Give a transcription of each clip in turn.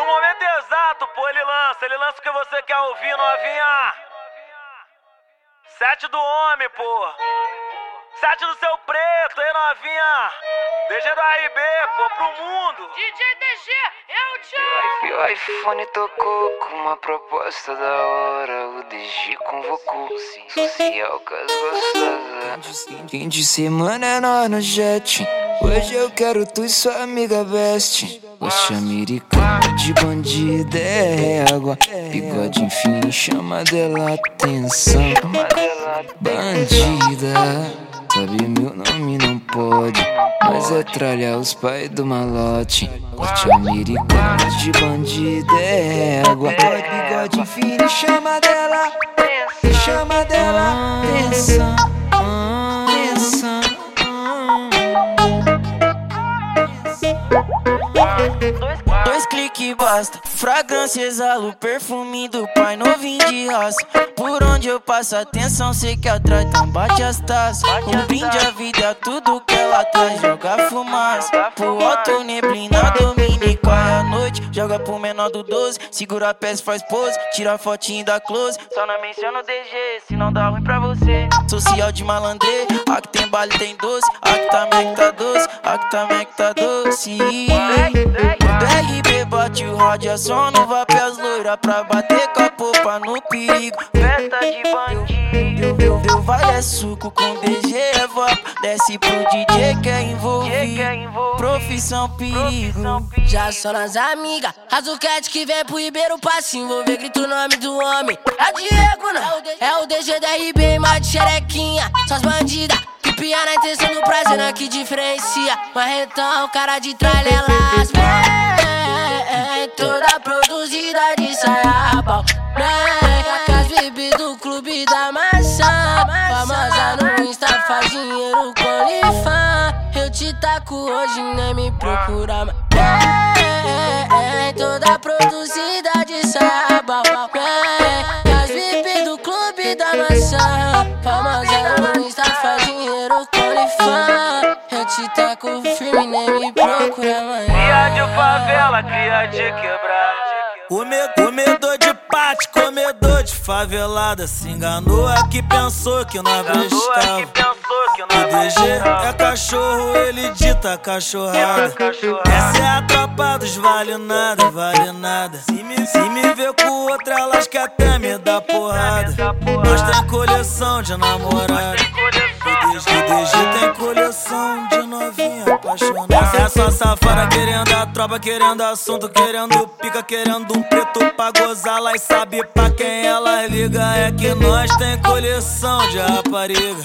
No momento exato, pô, ele lança, ele lança o que você quer ouvir, novinha. Sete do homem, pô. Sete do seu preto, hein, novinha. DG do RB, pô, pro mundo. DJ DG, é o tchau. O iPhone tocou com uma proposta da hora. O DG convocou social com as gostosas. Fim de semana é nós no jet. Hoje eu quero tu e sua amiga best. Oxe, americano de bandida é água. Bigode enfim chama dela atenção. Bandida, sabe meu nome não pode. Mas é tralhar os pais do malote. Corte americano de bandida é água. Bigode enfim chama dela. Chama dela. Atenção. Dois basta, fragrância exala o perfume do pai novinho de raça. Por onde eu passo atenção, sei que atrás então bate as taças. Um brinde à vida, tudo que ela traz, joga fumaça. Pro alto neblina, corre a noite, joga pro menor do 12. Segura a peça, faz pose, tira a fotinho da close. Só não menciona o DG, se não dá ruim pra você. Social de malandrê, aqui tem baile, tem doce. Aqui também que tá doce, aqui também que tá doce. Do RB bate o rádio, é só no vape as loiras pra bater com a popa no perigo. Festa de bandido. Deu, deu vale é suco com DG é vapo. Desce pro DJ que é envolvido. Profissão perigo. Já só nas amigas, Azuquete que vem pro Ribeiro pra se envolver, grita o nome do homem. É Diego, não, é o DG da RB, mais de xerequinha, só as bandidas. Que pia na intenção do prazer, não é que diferencia. Mas então, cara de tralha, elas Toda produzida de saia pau. Vem, com as bebês do clube da maçã. Famosa no Insta faz dinheiro com OnlyFans. Eu te taco hoje, nem me procura mais. Vem, toda produzida de saia pau. Vem, com as bebês do clube da maçã. Famosa no Insta faz dinheiro com. Eu te taco firme, nem me procura mais. Cria de favela, cria de quebrada. Come- Comedor de pate, comedor de favelada. Se enganou aqui, pensou que nós Enganou prestava. O DG é cachorro, ele dita cachorrada. Essa é a tropa dos vale nada, vale nada. Se me, se me vê com outra, elas que até me dá porrada. Nós tem coleção de namorada. O DG, tem coleção de novinha apaixonada. Essa é só safada querendo a tropa, querendo assunto, querendo pica, querendo um preto pra gozar. Lá e sabe pra quem ela liga. É que nós tem coleção de rapariga.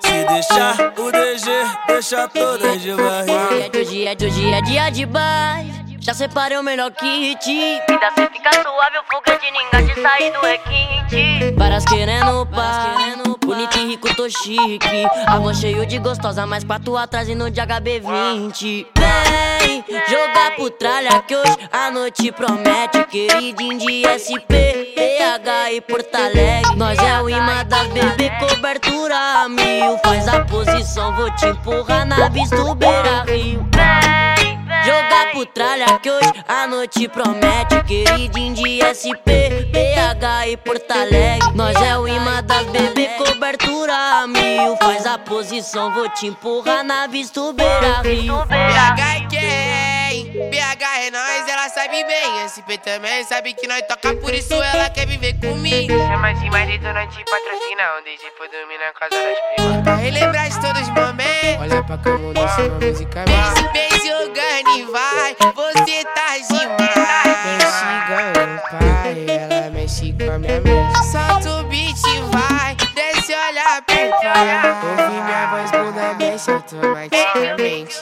Se deixar o DG, deixa todas de barriga. É de hoje, é de hoje, é dia de baile. Já separei o melhor kit. Vida cê fica suave, o foguete ninguém de sair do requinte. Várias querendo paz, bonito rico, tô chique. A voz cheio de gostosa, mais quatro atrás e no de HB20. Vem jogar pro tralha que hoje a noite promete. Queridinho de SP, PH e Porto Alegre. Nós é o imã das bebê, cobertura mil. Faz a posição, vou te empurrar na vista do Beira Rio. Jogar pro tralha que hoje a noite promete. Queridinho de SP, PH e Porto Alegre. Nós é o imã das bebê, cobertura a mil. Faz a posição, vou te empurrar na vista do Beira Rio. BH é quem? BH é nós, ela sabe bem. SP também sabe que nós toca, por isso ela quer viver comigo. Chama assim, marido não te patrocina Onde DJ foi dormir na casa das primas Pra relembrar de todos os momentos. Olha pra cá, vou dançar uma música minha Esse beijo jogando e vai, você tá demais. Mexe o pai, ela mexe com a minha mente Solta o Ouvi minha voz, bunda mexe automaticamente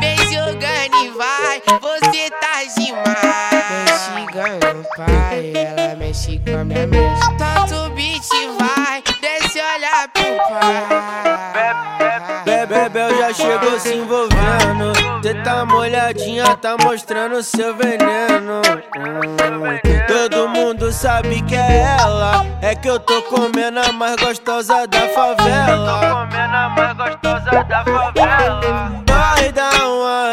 beijo jogando e vai, você tá demais. Mexe com o pai, ela mexe com a minha mente Solta o beat vai, desce olha pro pai. Bebel já chegou se envolvendo. Cê tá molhadinha, tá mostrando seu veneno. Todo mundo sabe que é ela. É que eu tô comendo a mais gostosa da favela. Comendo a mais gostosa da favela.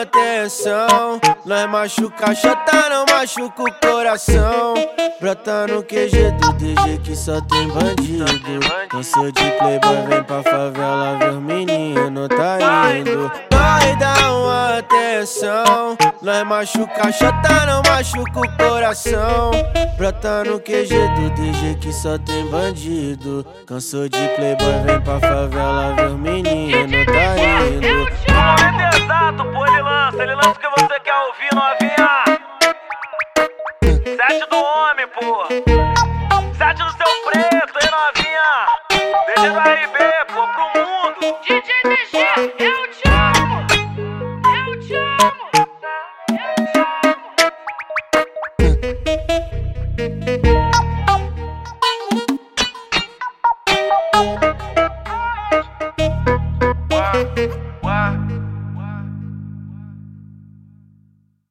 Atenção. Nós machuca a chota, não machuca o coração. Brota no QG do DG que só tem bandido. Cansou de playboy, vem pra favela ver menino tá indo. Nós dá uma atenção. Nós machuca a chota, não machuca o coração. Brota no QG do DG que só tem bandido. Cansou de playboy, vem pra favela ver menino tá indo. Desde do RB, pô, pro mundo. DJ